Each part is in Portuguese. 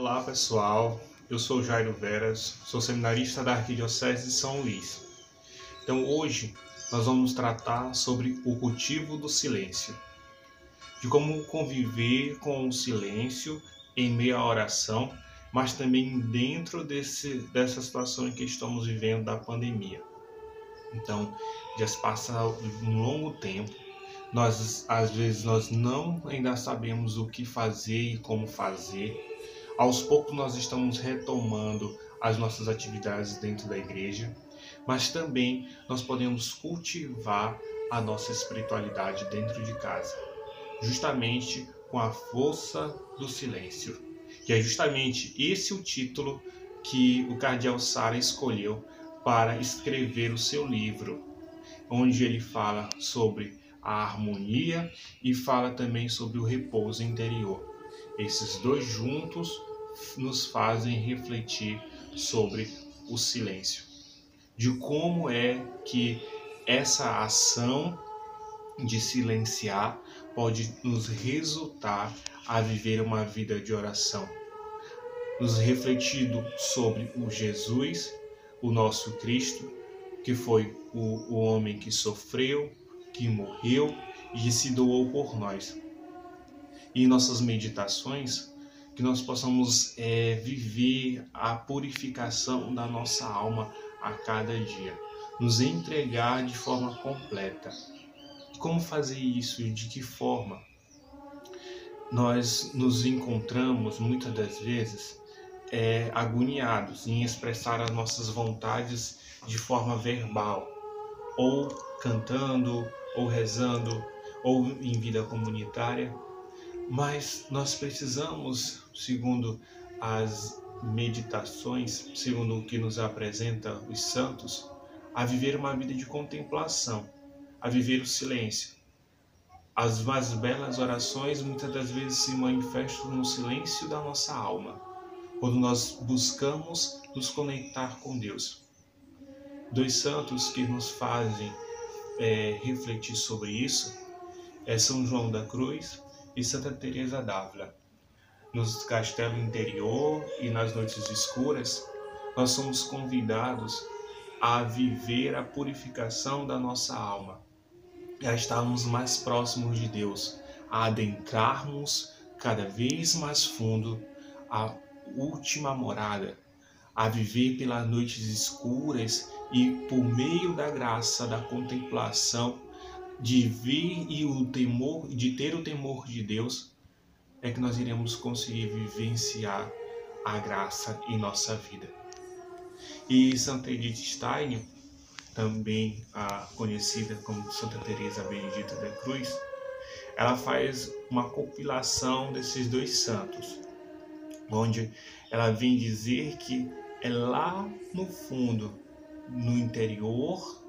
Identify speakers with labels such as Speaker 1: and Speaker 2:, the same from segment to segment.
Speaker 1: Olá pessoal, eu sou Jairo Veras, sou seminarista da Arquidiocese de São Luís. Então hoje nós vamos tratar sobre o cultivo do silêncio, de como conviver com o silêncio em meio à oração, mas também dentro desse, dessa situação em que estamos vivendo da pandemia. Então já se passa um longo tempo, nós às vezes nós não ainda sabemos o que fazer e como fazer aos poucos nós estamos retomando as nossas atividades dentro da igreja, mas também nós podemos cultivar a nossa espiritualidade dentro de casa, justamente com a força do silêncio. Que é justamente esse o título que o cardeal Sara escolheu para escrever o seu livro, onde ele fala sobre a harmonia e fala também sobre o repouso interior. Esses dois juntos nos fazem refletir sobre o silêncio, de como é que essa ação de silenciar pode nos resultar a viver uma vida de oração, nos refletindo sobre o Jesus, o nosso Cristo, que foi o, o homem que sofreu, que morreu e se doou por nós. E nossas meditações, que nós possamos é, viver a purificação da nossa alma a cada dia, nos entregar de forma completa. Como fazer isso de que forma? Nós nos encontramos muitas das vezes é, agoniados em expressar as nossas vontades de forma verbal, ou cantando, ou rezando, ou em vida comunitária mas nós precisamos, segundo as meditações, segundo o que nos apresenta os santos, a viver uma vida de contemplação, a viver o silêncio. As mais belas orações muitas das vezes se manifestam no silêncio da nossa alma, quando nós buscamos nos conectar com Deus. Dois santos que nos fazem é, refletir sobre isso é São João da Cruz e Santa Teresa d'Ávila. Nos castelos interior e nas noites escuras, nós somos convidados a viver a purificação da nossa alma, a estarmos mais próximos de Deus, a adentrarmos cada vez mais fundo a última morada, a viver pelas noites escuras e por meio da graça da contemplação de vir e o temor, de ter o temor de Deus, é que nós iremos conseguir vivenciar a graça em nossa vida. E Santa Edith Stein, também conhecida como Santa Teresa Benedita da Cruz, ela faz uma compilação desses dois santos, onde ela vem dizer que é lá no fundo, no interior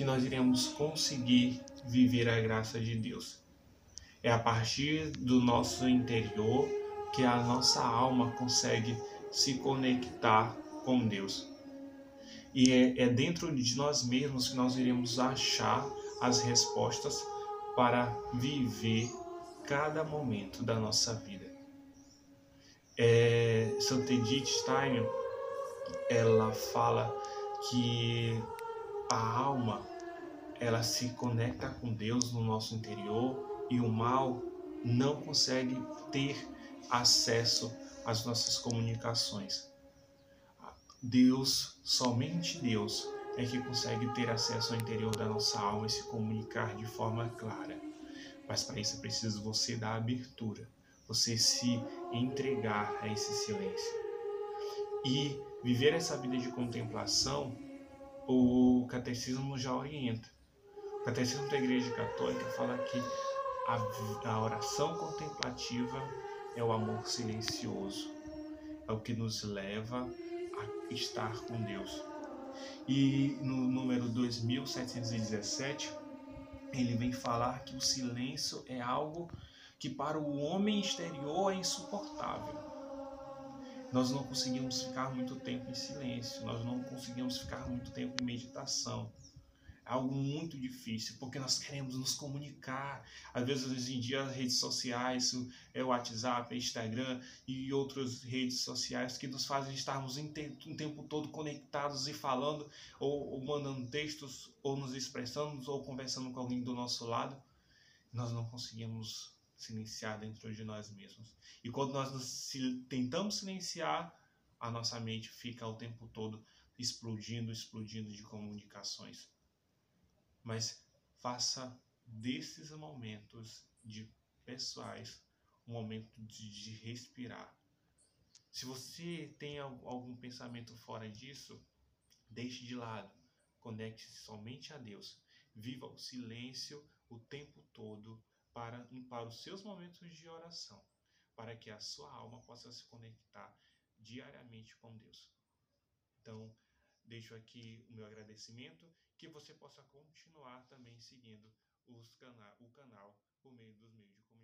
Speaker 1: que nós iremos conseguir viver a graça de Deus. É a partir do nosso interior que a nossa alma consegue se conectar com Deus. E é, é dentro de nós mesmos que nós iremos achar as respostas para viver cada momento da nossa vida. É, Santa Edith Stein, ela fala que a alma ela se conecta com Deus no nosso interior e o mal não consegue ter acesso às nossas comunicações. Deus, somente Deus, é que consegue ter acesso ao interior da nossa alma e se comunicar de forma clara. Mas para isso é preciso você dar abertura, você se entregar a esse silêncio. E viver essa vida de contemplação, o catecismo já orienta. O Catecismo da Igreja Católica fala que a, a oração contemplativa é o amor silencioso, é o que nos leva a estar com Deus. E no número 2717, ele vem falar que o silêncio é algo que para o homem exterior é insuportável. Nós não conseguimos ficar muito tempo em silêncio, nós não conseguimos ficar muito tempo em meditação algo muito difícil, porque nós queremos nos comunicar. Às vezes, hoje em dia, as redes sociais, é o WhatsApp, Instagram e outras redes sociais que nos fazem estarmos o tempo todo conectados e falando, ou, ou mandando textos, ou nos expressando, ou conversando com alguém do nosso lado. Nós não conseguimos silenciar dentro de nós mesmos. E quando nós nos, tentamos silenciar, a nossa mente fica o tempo todo explodindo, explodindo de comunicações. Mas faça desses momentos de pessoais um momento de, de respirar. Se você tem algum pensamento fora disso, deixe de lado. Conecte-se somente a Deus. Viva o silêncio o tempo todo para, para os seus momentos de oração, para que a sua alma possa se conectar diariamente com Deus. Deixo aqui o meu agradecimento, que você possa continuar também seguindo os cana o canal por meio dos meios de